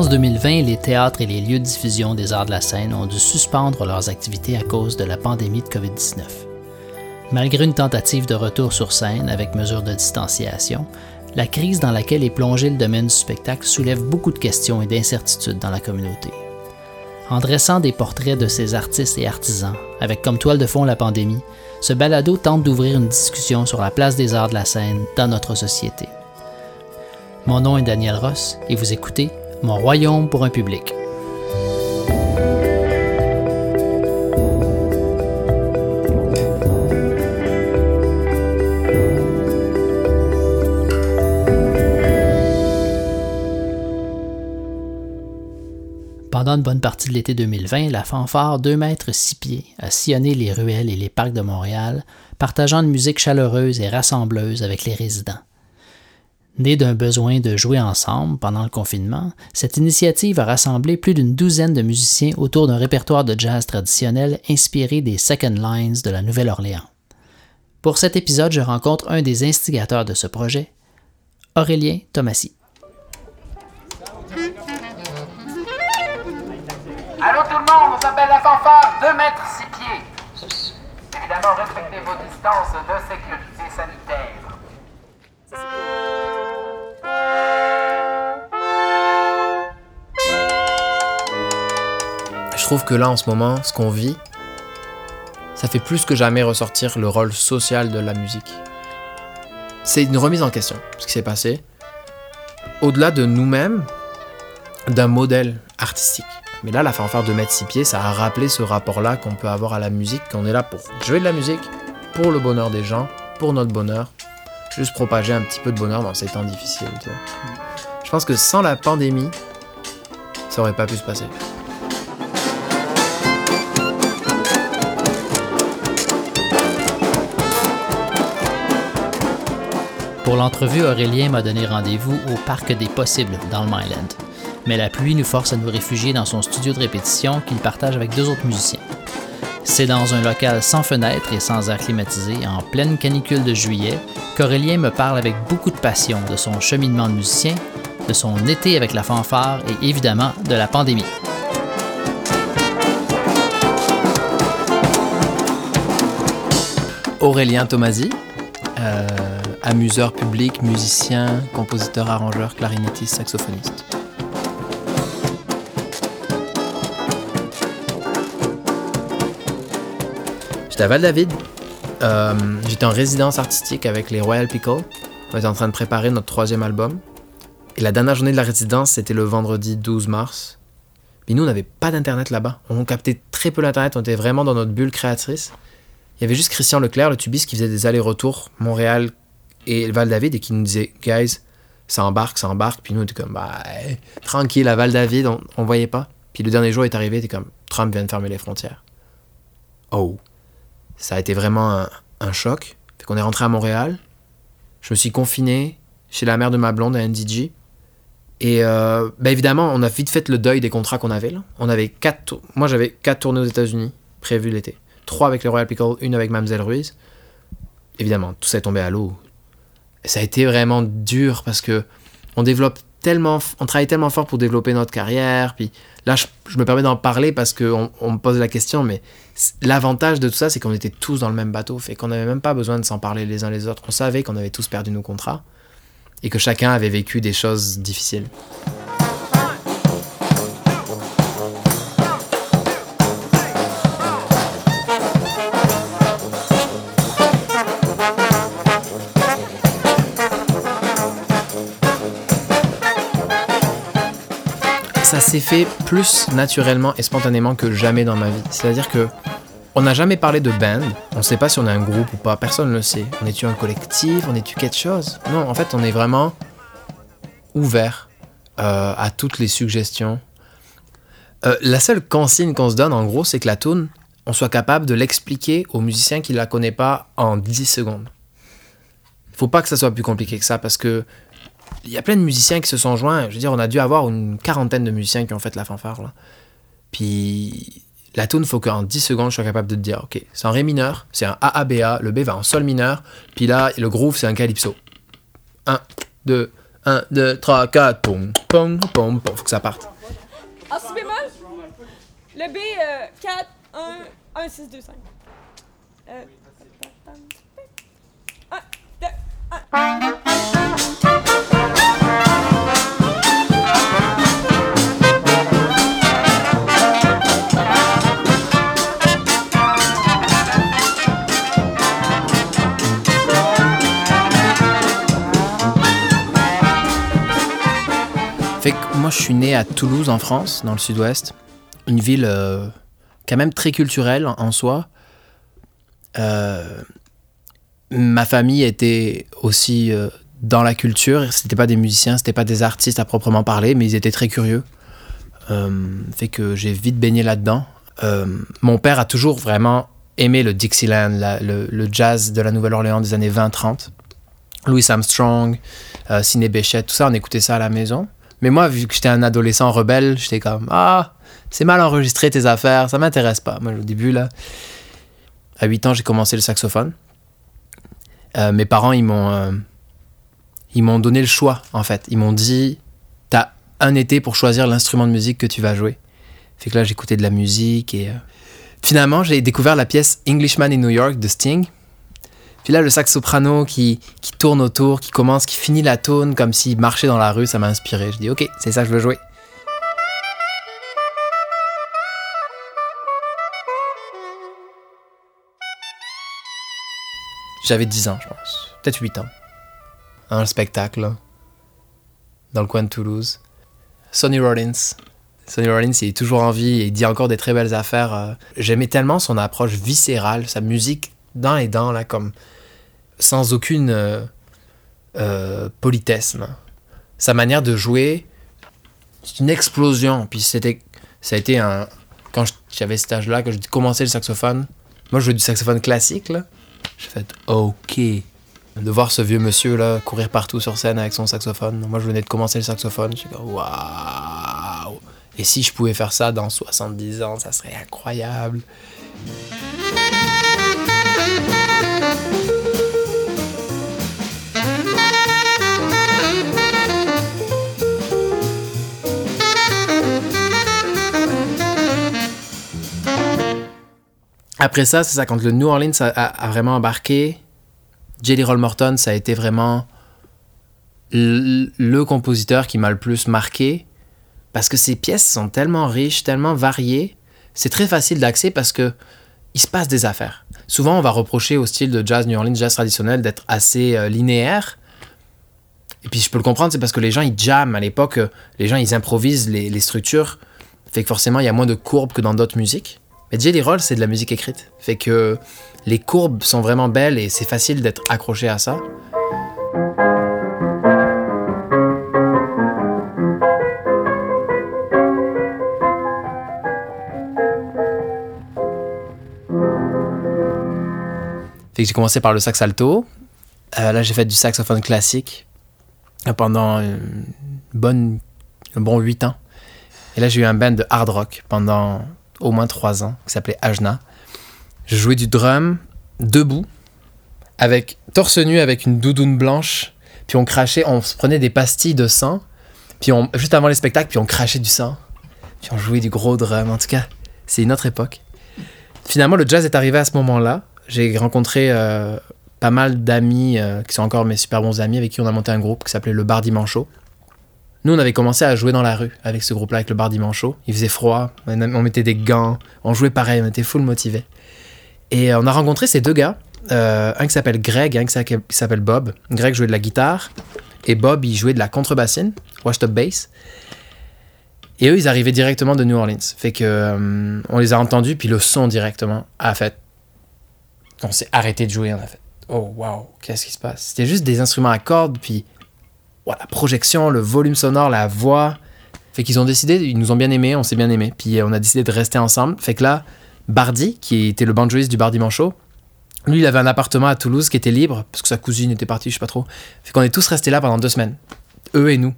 mars 2020, les théâtres et les lieux de diffusion des arts de la scène ont dû suspendre leurs activités à cause de la pandémie de COVID-19. Malgré une tentative de retour sur scène avec mesures de distanciation, la crise dans laquelle est plongé le domaine du spectacle soulève beaucoup de questions et d'incertitudes dans la communauté. En dressant des portraits de ces artistes et artisans, avec comme toile de fond la pandémie, ce balado tente d'ouvrir une discussion sur la place des arts de la scène dans notre société. Mon nom est Daniel Ross et vous écoutez Mon royaume pour un public. Pendant une bonne partie de l'été 2020, la fanfare 2 mètres 6 pieds a sillonné les ruelles et les parcs de Montréal, partageant une musique chaleureuse et rassembleuse avec les résidents. Née d'un besoin de jouer ensemble pendant le confinement, cette initiative a rassemblé plus d'une douzaine de musiciens autour d'un répertoire de jazz traditionnel inspiré des Second Lines de la Nouvelle-Orléans. Pour cet épisode, je rencontre un des instigateurs de ce projet, Aurélien Thomasy. Allô tout le monde, on s'appelle la fanfare 2 mètres 6 pieds. Évidemment, respectez vos distances de sécurité trouve que là, en ce moment, ce qu'on vit, ça fait plus que jamais ressortir le rôle social de la musique. C'est une remise en question, ce qui s'est passé, au-delà de nous-mêmes, d'un modèle artistique. Mais là, la fanfare de mettre six pieds, ça a rappelé ce rapport-là qu'on peut avoir à la musique, qu'on est là pour jouer de la musique, pour le bonheur des gens, pour notre bonheur, juste propager un petit peu de bonheur dans ces temps difficiles. Je pense que sans la pandémie, ça aurait pas pu se passer. Pour l'entrevue, Aurélien m'a donné rendez-vous au Parc des Possibles dans le Myland. Mais la pluie nous force à nous réfugier dans son studio de répétition qu'il partage avec deux autres musiciens. C'est dans un local sans fenêtre et sans air climatisé, en pleine canicule de juillet, qu'Aurélien me parle avec beaucoup de passion de son cheminement de musicien, de son été avec la fanfare et évidemment de la pandémie. Aurélien Tomasi, euh, amuseur public, musicien, compositeur, arrangeur, clarinettiste, saxophoniste. J'étais à Val-David. Euh, J'étais en résidence artistique avec les Royal Pickle. On était en train de préparer notre troisième album. Et la dernière journée de la résidence, c'était le vendredi 12 mars. Puis nous, on n'avait pas d'internet là-bas. On captait très peu l'internet. On était vraiment dans notre bulle créatrice. Il y avait juste Christian Leclerc, le tubiste, qui faisait des allers-retours Montréal et Val-David et qui nous disait Guys, ça embarque, ça embarque. Puis nous, on était comme Bah, tranquille, à Val-David, on, on voyait pas. Puis le dernier jour est arrivé, était comme Trump vient de fermer les frontières. Oh. Ça a été vraiment un, choc. Fait qu'on est rentré à Montréal. Je me suis confiné chez la mère de ma blonde à NDG. Et euh, ben évidemment, on a vite fait le deuil des contrats qu'on avait là. On avait quatre, moi j'avais quatre tournées aux États-Unis prévues l'été. Trois avec les Royal Pickle, une avec Mamselle Ruiz. Évidemment, tout ça est tombé à l'eau. Ça a été vraiment dur parce que on développe tellement, on travaille tellement fort pour développer notre carrière. Puis là, je, me permets d'en parler parce qu'on on me pose la question, mais l'avantage de tout ça, c'est qu'on était tous dans le même bateau, fait qu'on n'avait même pas besoin de s'en parler les uns les autres. On savait qu'on avait tous perdu nos contrats et que chacun avait vécu des choses difficiles. S'est fait plus naturellement et spontanément que jamais dans ma vie. C'est-à-dire que on n'a jamais parlé de band. On ne sait pas si on a un groupe ou pas. Personne ne le sait. On est-tu un collectif? On est-tu quelque chose? Non, en fait, on est vraiment ouvert euh, à toutes les suggestions. Euh, la seule consigne qu'on se donne, en gros, c'est que la tune, on soit capable de l'expliquer aux musiciens qui ne la connaissent pas en 10 secondes. Faut pas que ça soit plus compliqué que ça parce que il y a plein de musiciens qui se sont joints. Je veux dire, on a dû avoir une quarantaine de musiciens qui ont fait la fanfare. Là. Puis la tune, faut qu'en 10 secondes, je sois capable de te dire, ok, c'est un ré mineur, c'est un AABA, le B va en sol mineur, puis là, le groove, c'est un calypso. 1, 2, 1, 2, 3, 4, pom, pom, pom, pom, faut que ça parte. En si bémol, le B, 4, 1, 1, 6, 2, 5. Euh, 1, 2, 1. Je suis né à Toulouse, en France, dans le sud-ouest. Une ville euh, quand même très culturelle en, soi. Euh, ma famille était aussi euh, dans la culture. C'était pas des musiciens, c'était pas des artistes à proprement parler, mais ils étaient très curieux. Fait que j'ai vite baigné là-dedans. Mon père a toujours vraiment aimé le Dixieland, la- le, le jazz de la Nouvelle-Orléans des années 20-30. Louis Armstrong, Ciné Béchette, tout ça, on écoutait ça à la maison. Mais moi, vu que j'étais un adolescent rebelle, j'étais comme Ah, c'est mal enregistré tes affaires, ça m'intéresse pas. Moi, au début, là, à 8 ans, j'ai commencé le saxophone. Euh, mes parents, ils m'ont, euh, ils m'ont donné le choix, en fait. Ils m'ont dit T'as un été pour choisir l'instrument de musique que tu vas jouer. Fait que là, j'écoutais de la musique et. euh, Finalement, j'ai découvert la pièce Englishman in New York de Sting. Puis là, le sax soprano qui, qui tourne autour, qui commence, qui finit la tune comme s'il marchait dans la rue, ça m'a inspiré. Je dis, ok, c'est ça que je veux jouer. J'avais 10 ans, je pense. Peut-être 8 ans. Un spectacle, dans le coin de Toulouse. Sonny Rollins. Sonny Rollins, il est toujours en vie et il dit encore des très belles affaires. euh. J'aimais tellement son approche viscérale, sa musique dans les dents, là, comme sans aucune euh, euh, politesse. Sa manière de jouer, c'est une explosion. Puis c'était, ça a été un. Quand j'avais cet âge-là, que j'ai commencé le saxophone, moi je jouais du saxophone classique, là. J'ai fait OK. De voir ce vieux monsieur là courir partout sur scène avec son saxophone. Moi je venais de commencer le saxophone. Je suis comme waouh. Et si je pouvais faire ça dans 70 ans, ça serait incroyable. Après ça, c'est ça, quand le New Orleans a, vraiment embarqué, Jelly Roll Morton, ça a été vraiment le compositeur qui m'a le plus marqué parce que ses pièces sont tellement riches, tellement variées. C'est très facile d'accès parce que il se passe des affaires. Souvent, on va reprocher au style de jazz New Orleans, jazz traditionnel, d'être assez euh, linéaire. Et puis, je peux le comprendre, c'est parce que les gens, ils jamment. À l'époque, euh, les gens, ils improvisent les, les structures. Fait que forcément, il y a moins de courbes que dans d'autres musiques. Mais Jelly Roll, c'est de la musique écrite. Fait que les courbes sont vraiment belles et c'est facile d'être accroché à ça. Fait que j'ai commencé par le sax alto. Euh, là, j'ai fait du saxophone classique euh, pendant une bonne, un bon 8 ans. Et là, j'ai eu un band de hard rock pendant au moins 3 ans qui s'appelait Ajna. Je jouais du drum debout, avec torse nu, avec une doudoune blanche. Puis on crachait, on se prenait des pastilles de sang. Puis on, juste avant les spectacles, puis on crachait du sang. Puis on jouait du gros drum. En tout cas, c'est une autre époque. Finalement, le jazz est arrivé à ce moment-là. J'ai rencontré euh, pas mal d'amis euh, qui sont encore mes super bons amis avec qui on a monté un groupe qui s'appelait le Bar Dimancho. Nous, on avait commencé à jouer dans la rue avec ce groupe-là, avec le Bar Dimancho. Il faisait froid, on mettait des gants, on jouait pareil, on était full motivés. Et euh, on a rencontré ces deux gars, euh, un qui s'appelle Greg, un qui s'appelle- Bob. Greg jouait de la guitare et Bob, il jouait de la contrebassine, washed up bass. Et eux, ils arrivaient directement de New Orleans. Fait que euh, on les a entendus, puis le son directement a fait. On s'est arrêté de jouer, on a fait. Oh waouh, qu'est-ce qui se passe? C'était juste des instruments à cordes, puis la projection, le volume sonore, la voix. Fait qu'ils ont décidé, ils nous ont bien aimés, on s'est bien aimés, puis euh, on a décidé de rester ensemble. Fait que là, Bardi, qui était le banjoiste du Bardi Manchot, lui, il avait un appartement à Toulouse qui était libre, parce que sa cousine était partie, je sais pas trop. Fait qu'on est tous restés là pendant deux semaines, eux et nous.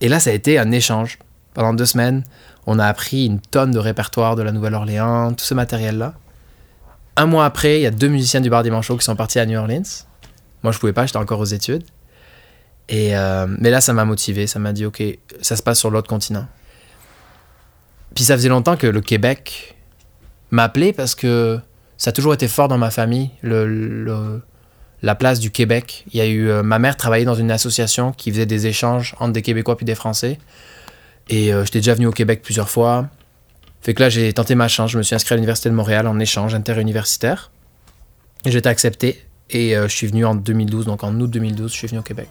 Et là, ça a été un échange. Pendant deux semaines, on a appris une tonne de répertoire de la Nouvelle-Orléans, tout ce matériel-là. Un mois après, il y a deux musiciens du Bardi Manchot qui sont partis à New Orleans. Moi, je pouvais pas, j'étais encore aux études. Euh, mais là, ça m'a motivé, ça m'a dit, ok, ça se passe sur l'autre continent. Puis ça faisait longtemps que le Québec m'appelait parce que ça a toujours été fort dans ma famille, le, le- la place du Québec. Il y a eu, euh, ma mère travaillait dans une association qui faisait des échanges entre des Québécois puis des Français. Et euh, j'étais déjà venu au Québec plusieurs fois. Fait que là, j'ai tenté ma chance. Je me suis inscrit à l'Université de Montréal en échange interuniversitaire. J'ai été accepté. Et je suis venu en 2012, donc en août 2012, je suis venu au Québec.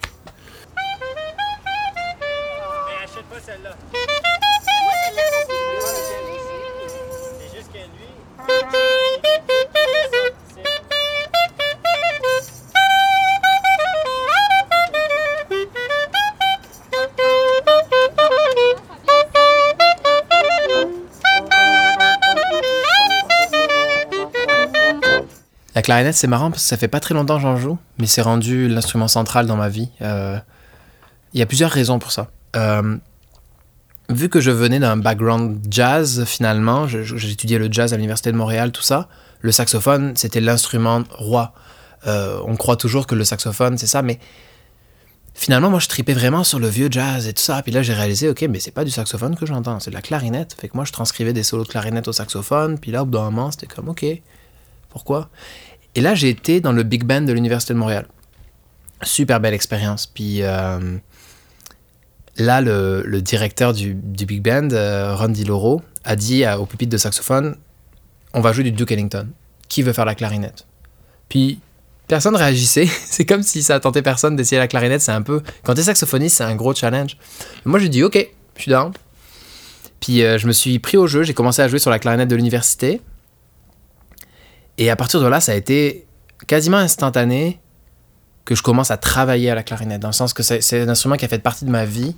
Clarinette, c'est marrant parce que ça fait pas très longtemps que j'en joue, mais c'est rendu l'instrument central dans ma vie. Euh, Il y a plusieurs raisons pour ça. Euh, vu que je venais d'un background jazz, finalement, étudié le jazz à l'Université de Montréal, tout ça, le saxophone, c'était l'instrument roi. Euh, on croit toujours que le saxophone, c'est ça, mais finalement, moi, je tripais vraiment sur le vieux jazz et tout ça. Puis là, j'ai réalisé, ok, mais c'est pas du saxophone que j'entends, c'est de la clarinette. Fait que moi, je transcrivais des solos de clarinette au saxophone. Puis là, au bout d'un moment, c'était comme, ok, pourquoi? Et là, j'ai été dans le big band de l'Université de Montréal. Super belle expérience. Puis euh, là, le, directeur du, big band, euh, Ron DiLoro, a dit à- au de saxophone on va jouer du Duke Ellington. Qui veut faire la clarinette? Puis personne réagissait. c'est comme si ça tentait personne d'essayer la clarinette. C'est un peu. Quand t'es saxophoniste, c'est un gros challenge. Moi, j'ai dit ok, je suis down. Puis euh, je me suis pris au jeu. J'ai commencé à jouer sur la clarinette de l'université. Et à partir de là, ça a été quasiment instantané que je commence à travailler à la clarinette, dans le sens que c'est un instrument qui a fait partie de ma vie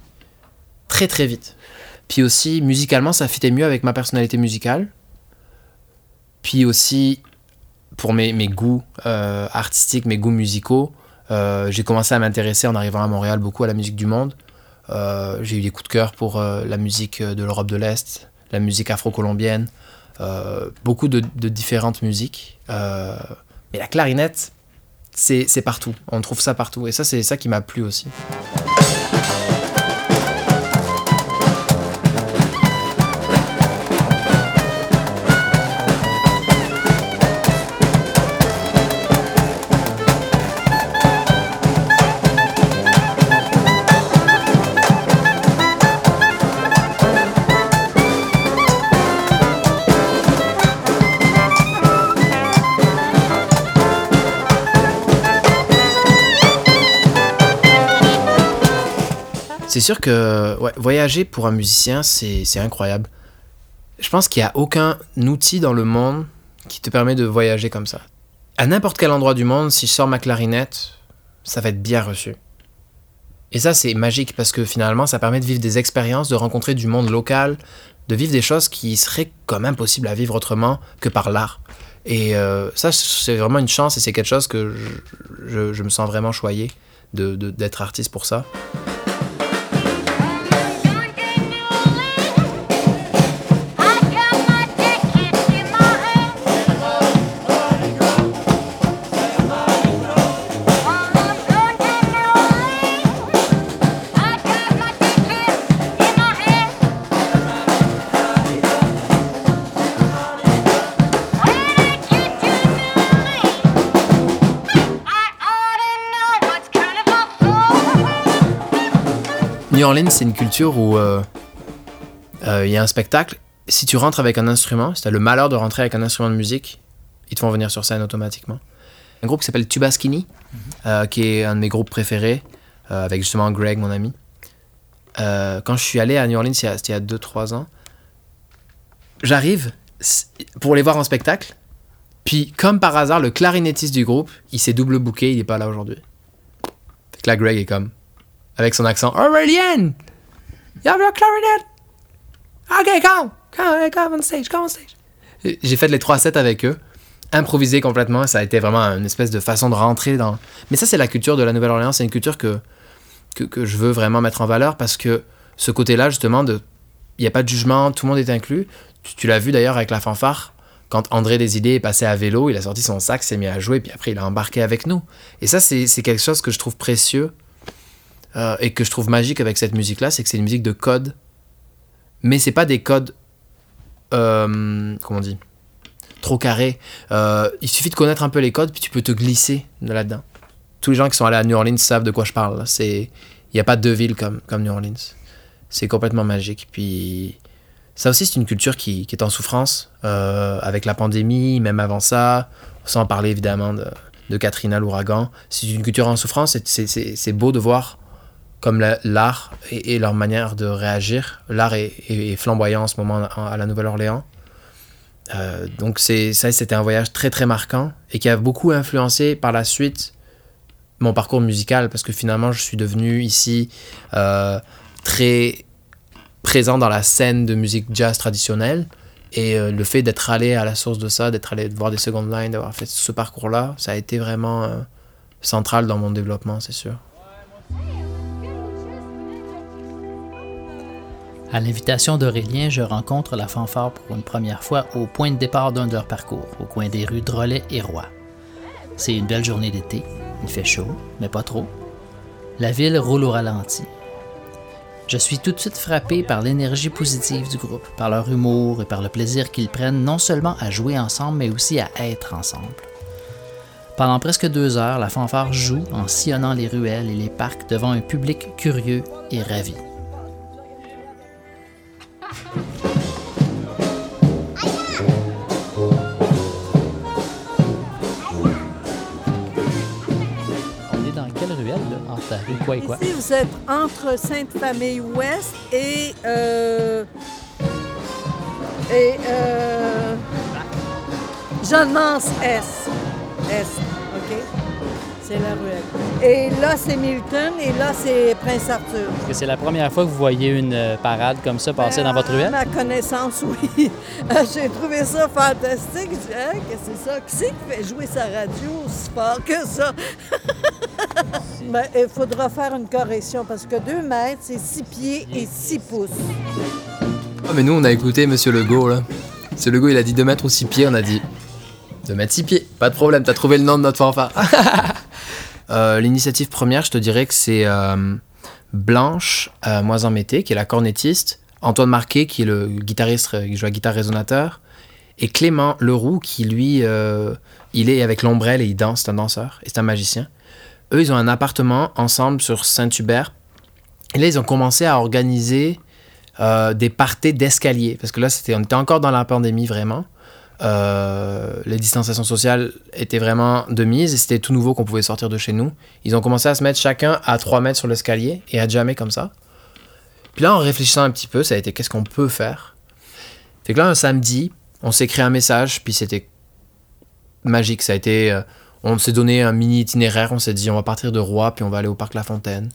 très très vite. Puis aussi, musicalement, ça fitait mieux avec ma personnalité musicale. Puis aussi, pour mes, goûts euh, artistiques, mes goûts musicaux, euh, j'ai commencé à m'intéresser en arrivant à Montréal beaucoup à la musique du monde. Euh, j'ai eu des coups de cœur pour la musique de l'Europe de l'Est, la musique afro-colombienne, beaucoup de, différentes musiques. Euh, mais la clarinette, c'est partout. On trouve ça partout. Et ça, c'est ça qui m'a plu aussi. C'est sûr que voyager pour un musicien, c'est incroyable. Je pense qu'il n'y a aucun outil dans le monde qui te permet de voyager comme ça. À n'importe quel endroit du monde, si je sors ma clarinette, ça va être bien reçu. Et ça, c'est magique parce que finalement, ça permet de vivre des expériences, de rencontrer du monde local, de vivre des choses qui seraient comme impossibles à vivre autrement que par l'art. Et euh, ça, c'est vraiment une chance et c'est quelque chose que je, me sens vraiment choyé de- de- d'être artiste pour ça. Orleans, c'est une culture où euh, euh, il y a un spectacle. Si tu rentres avec un instrument, si tu as le malheur de rentrer avec un instrument de musique, ils te font venir sur scène automatiquement. Un groupe qui s'appelle Tuba Skinny, euh, qui est un de mes groupes préférés, avec justement Greg, mon ami. euh, quand je suis allé à New Orleans, il y a- c'était il y a 2-3 ans, j'arrive pour les voir en spectacle. Puis, comme par hasard, le clarinettiste du groupe, il s'est double booké, il n'est pas là aujourd'hui. Fait que là, Greg est comme, avec son accent, Aurélien! You have your clarinet! Ok, come! Come, come on stage, come on stage! J'ai fait les 3 sets avec eux, improvisé complètement, ça a été vraiment une espèce de façon de rentrer dans... Mais ça, c'est la culture de la Nouvelle-Orléans, c'est une culture que, que, que je veux vraiment mettre en valeur parce que ce côté-là, justement, de il n'y a pas de jugement, tout le monde est inclus. Tu, l'as vu d'ailleurs avec la fanfare, quand André Desidé est passé à vélo, il a sorti son sac, s'est mis à jouer, puis après il a embarqué avec nous. Et ça, c'est quelque chose que je trouve précieux euh, et que je trouve magique avec cette musique-là, c'est que c'est une musique de code. Mais c'est pas des codes. euh, comment on dit Trop carrés. Euh, il suffit de connaître un peu les codes, puis tu peux te glisser de là-dedans. Tous les gens qui sont allés à New Orleans savent de quoi je parle. il n'y a pas deux villes comme, comme New Orleans. C'est complètement magique. Puis ça aussi, c'est une culture qui, est en souffrance avec la pandémie, même avant ça, sans parler évidemment de, de Katrina, l'ouragan. C'est une culture en souffrance. c'est beau de voir comme la- l'art et, leur manière de réagir. L'art est, flamboyant en ce moment à, la Nouvelle-Orléans. Euh, donc ça, c'était un voyage très très marquant et qui a beaucoup influencé par la suite mon parcours musical parce que finalement je suis devenu ici euh, très présent dans la scène de musique jazz traditionnelle et euh, le fait d'être allé à la source de ça, d'être allé voir des second lines, d'avoir fait ce parcours-là, ça a été vraiment central dans mon développement, c'est sûr. À l'invitation d'Aurélien, je rencontre la fanfare pour une première fois au point de départ d'un de leurs parcours, au coin des rues Drolet et Roy. C'est une belle journée d'été, il fait chaud, mais pas trop. La ville roule au ralenti. Je suis tout de suite frappé par l'énergie positive du groupe, par leur humour et par le plaisir qu'ils prennent non seulement à jouer ensemble, mais aussi à être ensemble. Pendant presque deux heures, la fanfare joue en sillonnant les ruelles et les parcs devant un public curieux et ravi. On est dans quelle ruelle, là? Entre la rue quoi et quoi? Ici, vous êtes entre Sainte-Famille-Ouest et... Euh, et... Euh, Jeanne-Mance S. C'est la ruelle. Et là, c'est Milton et là, c'est Prince-Arthur. Est-ce que c'est la première fois que vous voyez une euh, parade comme ça passer dans votre À ruelle? ma connaissance, oui. J'ai trouvé ça fantastique. Je Hein, que c'est ça? Qui c'est qui fait jouer sa radio aussi fort que ça? Ben, il faudra faire une correction parce que 2 mètres, c'est 6 pieds et 6 pouces. Ah, mais nous, on a écouté Monsieur Legault, là. Monsieur Legault, il a dit 2 mètres ou 6 pieds, on a dit 2 mètres 6 pieds. Pas de problème, t'as trouvé le nom de notre fanfare. Euh, L'initiative première, je te dirais que c'est euh, Blanche euh, Moisan Mété, qui est la cornettiste, Antoine Marquet, qui est le guitariste euh, qui joue à guitare résonateur, et Clément Leroux, qui lui, il est avec l'ombrelle et il danse, c'est un danseur, et c'est un magicien. Eux, ils ont un appartement ensemble sur Saint-Hubert. Et là, ils ont commencé à organiser des parties d'escalier. Parce que là, c'était, on était encore dans la pandémie, vraiment. Euh, les distanciations sociales étaient vraiment de mise et c'était tout nouveau qu'on pouvait sortir de chez nous. Ils ont commencé à se mettre chacun à 3 mètres sur l'escalier et à jamais comme ça. Puis là, en réfléchissant un petit peu, ça a été qu'est-ce qu'on peut faire? Fait que là, un samedi, on s'est créé un message, puis c'était magique. Ça a été. euh, on s'est donné un mini itinéraire, on s'est dit on va partir de Roy, puis on va aller au parc La Fontaine.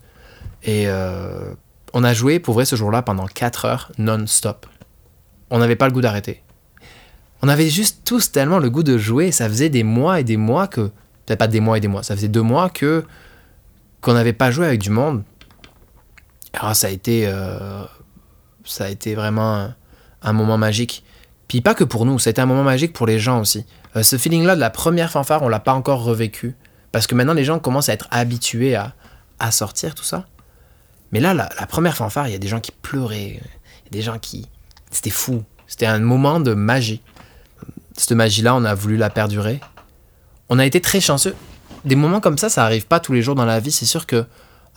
Et euh, on a joué pour vrai ce jour-là pendant 4 heures non-stop. On n'avait pas le goût d'arrêter. On avait juste tous tellement le goût de jouer. Ça faisait des mois et des mois que. Peut-être pas des mois et des mois, ça faisait deux mois que. qu'on n'avait pas joué avec du monde. Alors ça a été. euh, ça a été vraiment un, moment magique. Puis pas que pour nous, été un moment magique pour les gens aussi. Euh, ce feeling-là de la première fanfare, on l'a pas encore revécu. Parce que maintenant, les gens commencent à être habitués à, à sortir, tout ça. Mais là, la, la première fanfare, il y a des gens qui pleuraient. Des gens qui. C'était fou. C'était un moment de magie. Cette magie-là, on a voulu la perdurer. On a été très chanceux. Des moments comme ça, ça arrive pas tous les jours dans la vie. C'est sûr que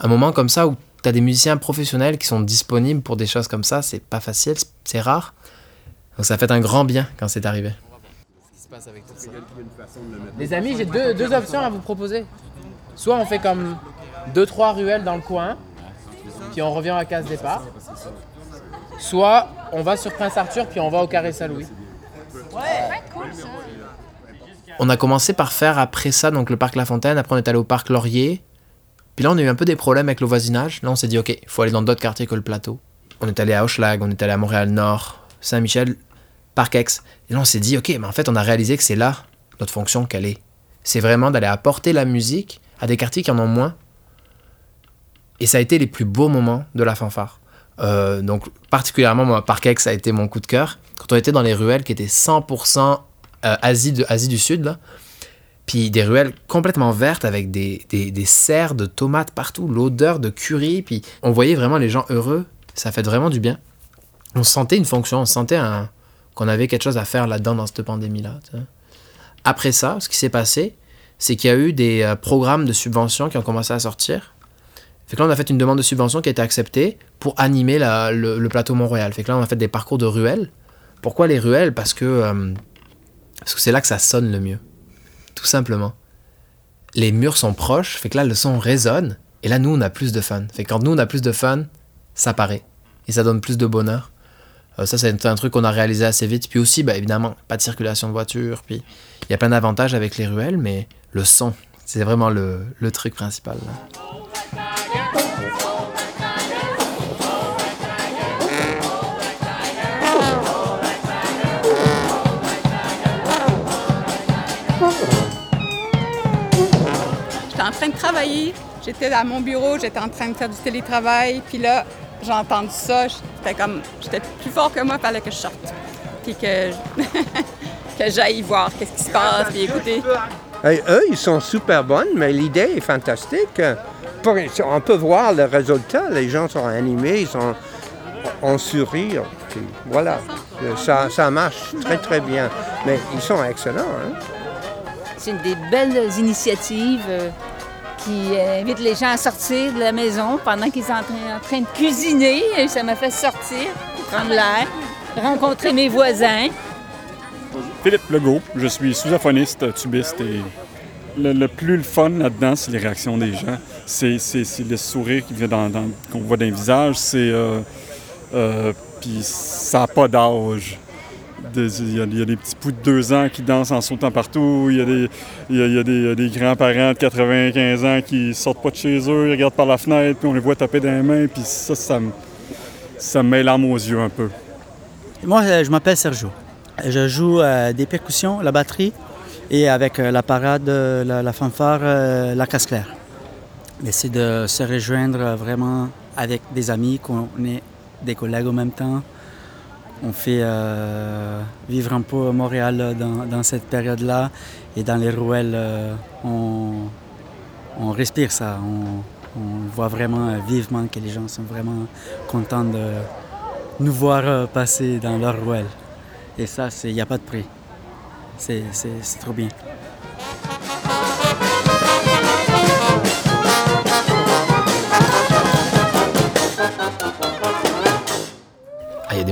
un moment comme ça où tu as des musiciens professionnels qui sont disponibles pour des choses comme ça, c'est pas facile, c'est rare. Donc ça fait un grand bien quand c'est arrivé. Les amis, j'ai deux, deux options à vous proposer. Soit on fait comme deux trois ruelles dans le coin, puis on revient à case départ. Soit on va sur Prince Arthur, puis on va au Carré Saint-Louis. On a commencé par faire après ça donc le parc La Fontaine, après on est allé au parc Laurier. Puis là on a eu un peu des problèmes avec le voisinage. Là on s'est dit ok, faut aller dans d'autres quartiers que le plateau. On est allé à Hochelag, on est allé à Montréal-Nord, Saint-Michel, Parc Ex. Et là on s'est dit ok, mais en fait on a réalisé que c'est là notre fonction qu'elle est. C'est vraiment d'aller apporter la musique à des quartiers qui en ont moins. Et ça a été les plus beaux moments de la fanfare. Euh, donc particulièrement moi, Parc Ex a été mon coup de cœur. Quand on était dans les ruelles qui étaient 100% euh, Asie, de, Asie du Sud, là, puis des ruelles complètement vertes avec des, des, des serres de tomates partout, l'odeur de curry, puis on voyait vraiment les gens heureux. Ça fait vraiment du bien. On sentait une fonction, on sentait un, qu'on avait quelque chose à faire là-dedans dans cette pandémie-là. Après ça, ce qui s'est passé, c'est qu'il y a eu des euh, programmes de subvention qui ont commencé à sortir. Fait que là, on a fait une demande de subvention qui a été acceptée pour animer le plateau Mont-Royal. Fait que là, on a fait des parcours de ruelles. Pourquoi les ruelles? Parce que euh, parce que c'est là que ça sonne le mieux. Tout simplement. Les murs sont proches, fait que là, le son résonne. Et là, nous, on a plus de fun. Fait que quand nous, on a plus de fun, ça paraît. Et ça donne plus de bonheur. Euh, ça, c'est un truc qu'on a réalisé assez vite. Puis aussi, bah, évidemment, pas de circulation de voitures. Puis il y a plein d'avantages avec les ruelles, mais le son, c'est vraiment le, le truc principal. Train de travailler, j'étais à mon bureau, j'étais en train de faire du télétravail, puis là, j'ai entendu ça, j'étais comme, j'étais plus fort que moi, il fallait que je sorte, puis que, que j'aille voir qu'est-ce qui se passe, puis écouter. Et eux, ils sont super bonnes, mais l'idée est fantastique. Pour- on peut voir le résultat. Les gens sont animés, ils sont en sourire. Puis voilà, ça, ça marche très très bien. Mais ils sont excellents. hein. C'est une des belles initiatives euh, qui euh, invitent les gens à sortir de la maison pendant qu'ils sont en train, de cuisiner. Ça m'a fait sortir, prendre l'air, rencontrer mes voisins. Philippe Legault, je suis sous-aphoniste, tubiste et le, plus le fun là-dedans, c'est les réactions des gens. C'est, le sourire dans- qu'on voit dans les visages. C'est, euh, euh, puis ça n'a pas d'âge. Il y, a, des petits poux de deux ans qui dansent en sautant partout. Il y a des, y a- des, grands-parents de 95 ans qui sortent pas de chez eux, ils regardent par la fenêtre, puis on les voit taper dans les mains. Puis ça, ça me, ça me met l'âme aux yeux un peu. Moi, euh, je m'appelle Sergio. Je joue euh, des percussions, la batterie et avec euh, la parade, la, fanfare, la casse claire. Mais c'est de se rejoindre vraiment avec des amis, qu'on est des collègues en même temps. On fait euh, vivre un peu Montréal dans, cette période-là et dans les ruelles, euh, on, respire ça. On, voit vraiment euh, vivement que les gens sont vraiment contents de nous voir passer dans leur ruelle. Et ça, il n'y a pas de prix. C'est trop bien.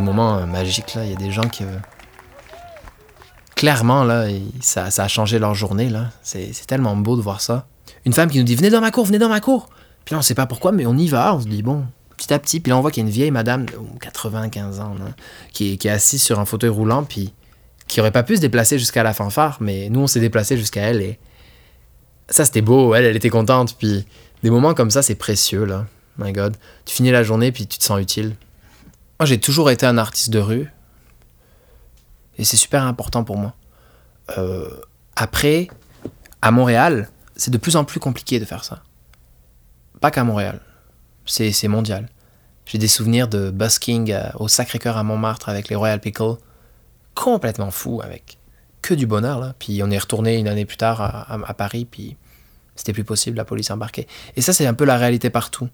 Des moments euh, magiques, là. Il y a des gens qui. euh, Clairement, là, ça, ça a changé leur journée, là. C'est tellement beau de voir ça. Une femme qui nous dit Venez dans ma cour, venez dans ma cour. Puis là, on sait pas pourquoi, mais on y va. On se dit Bon, petit à petit. Puis là, on voit qu'il y a une vieille madame, de 95 ans, qui, qui est assise sur un fauteuil roulant, puis qui aurait pas pu se déplacer jusqu'à la fanfare, mais nous, on s'est déplacé jusqu'à elle. Et ça, c'était beau. Elle, elle était contente. Puis des moments comme ça, c'est précieux, là. My God. Tu finis la journée, puis tu te sens utile. Moi, j'ai toujours été un artiste de rue. Et c'est super important pour moi. Euh, après, à Montréal, c'est de plus en plus compliqué de faire ça. Pas qu'à Montréal. C'est mondial. J'ai des souvenirs de busking au Sacré-Cœur à Montmartre avec les Royal Pickle. Complètement fou, avec que du bonheur. Là. Puis on est retourné une année plus tard à Paris, puis c'était plus possible, la police embarquée. Et ça, c'est un peu la réalité partout.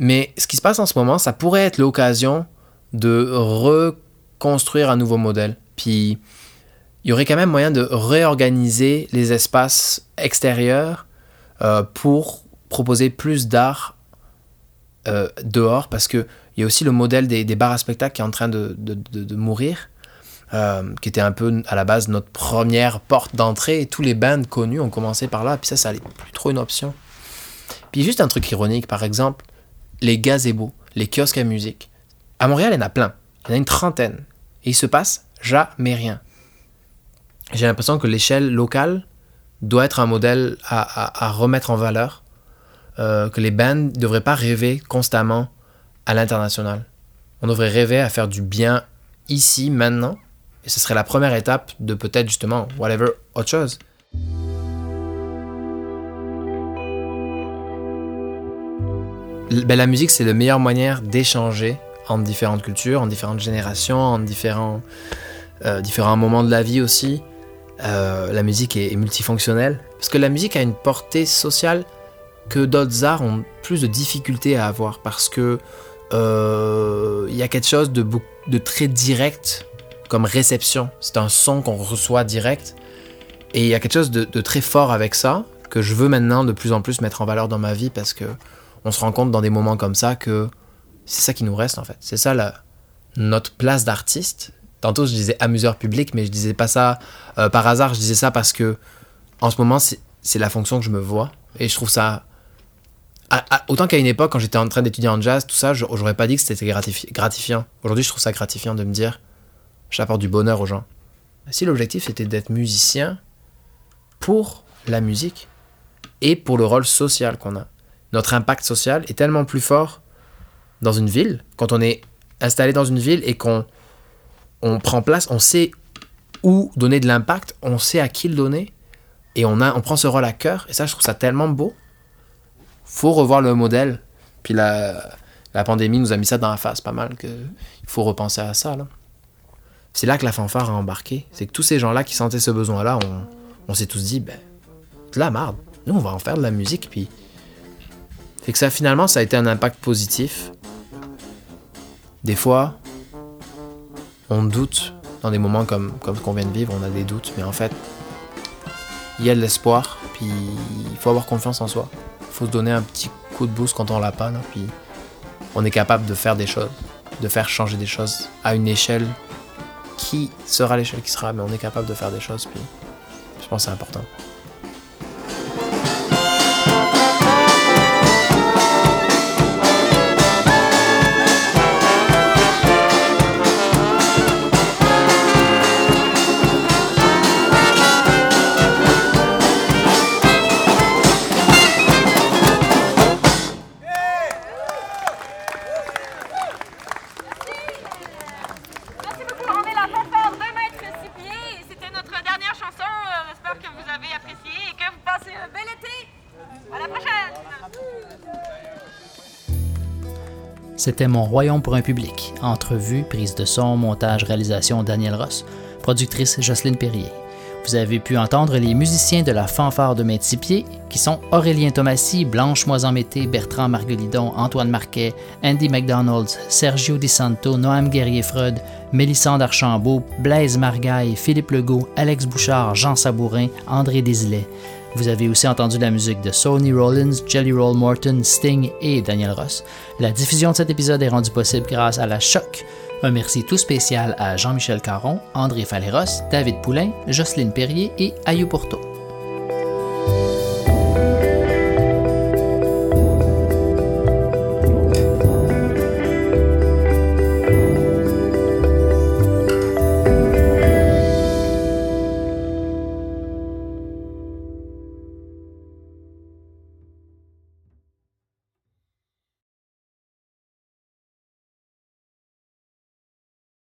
Mais ce qui se passe en ce moment, ça pourrait être l'occasion de reconstruire un nouveau modèle. Puis il y aurait quand même moyen de réorganiser les espaces extérieurs euh, pour proposer plus d'art euh, dehors, parce qu'il y a aussi le modèle des, bars à spectacle qui est en train de mourir, euh, qui était un peu à la base notre première porte d'entrée, et tous les bands connus ont commencé par là, puis ça, ça n'est plus trop une option. Puis juste un truc ironique, par exemple, les gazebos, les kiosques à musique. À Montréal, il y en a plein. Il y en a une trentaine. Et il se passe jamais rien. J'ai l'impression que l'échelle locale doit être un modèle à, remettre en valeur. Euh, que les bands ne devraient pas rêver constamment à l'international. On devrait rêver à faire du bien ici, maintenant. Et ce serait la première étape de peut-être justement, whatever, autre chose. Ben, la musique, c'est la meilleure manière d'échanger entre différentes cultures, en différentes générations, en différents, euh, différents moments de la vie aussi. Euh, la musique est, multifonctionnelle. Parce que la musique a une portée sociale que d'autres arts ont plus de difficultés à avoir. Parce que euh, il y a quelque chose de, très direct comme réception. C'est un son qu'on reçoit direct. Et il y a quelque chose de, de, très fort avec ça que je veux maintenant de plus en plus mettre en valeur dans ma vie parce que on se rend compte dans des moments comme ça que c'est ça qui nous reste en fait. C'est ça notre place d'artiste. Tantôt je disais amuseur public, mais je disais pas ça euh, par hasard, je disais ça parce que en ce moment c'est la fonction que je me vois. Et je trouve ça. autant qu'à une époque, quand j'étais en train d'étudier en jazz, tout ça, j'aurais pas dit que c'était gratifiant. Aujourd'hui, je trouve ça gratifiant de me dire j'apporte du bonheur aux gens. Si l'objectif c'était d'être musicien pour la musique et pour le rôle social qu'on a notre impact social est tellement plus fort dans une ville, quand on est installé dans une ville et qu'on on prend place, on sait où donner de l'impact, on sait à qui le donner, et on, a, on prend ce rôle à cœur, et ça, je trouve ça tellement beau. faut revoir le modèle. Puis la, la pandémie nous a mis ça dans la face pas mal, qu'il faut repenser à ça. C'est là que la fanfare a embarqué. C'est que tous ces gens-là qui sentaient ce besoin-là, on, on s'est tous dit, ben, de la merde. Nous, on va en faire de la musique, puis fait que ça, finalement, ça a été un impact positif. Des fois, on doute dans des moments comme, comme ce qu'on vient de vivre, on a des doutes, mais en fait, il y a de l'espoir, puis il faut avoir confiance en soi. Il faut se donner un petit coup de boost quand on l'a pas, puis on est capable de faire des choses, de faire changer des choses à une échelle qui sera l'échelle qui sera, mais on est capable de faire des choses, puis je pense que c'est important. C'était Mon Royaume pour un public. Entrevue, prise de son, montage, réalisation Daniel Ross. Productrice Jocelyne Perrier. Vous avez pu entendre les musiciens de la fanfare de Maître-Pied, qui sont Aurélien Thomasy, Blanche Moisan-Mété, Bertrand Marguelidon, Antoine Marquet, Andy McDonald, Sergio Di Santo, Noam Guerrier-Freud, Mélissande Archambault, Blaise Margaille, Philippe Legault, Alex Bouchard, Jean Sabourin, André Desilets. Vous avez aussi entendu la musique de Sony Rollins, Jelly Roll Morton, Sting et Daniel Ross. La diffusion de cet épisode est rendue possible grâce à la Choc. Un merci tout spécial à Jean-Michel Caron, André Faleros, David Poulain, Jocelyne Perrier et Ayou Porto.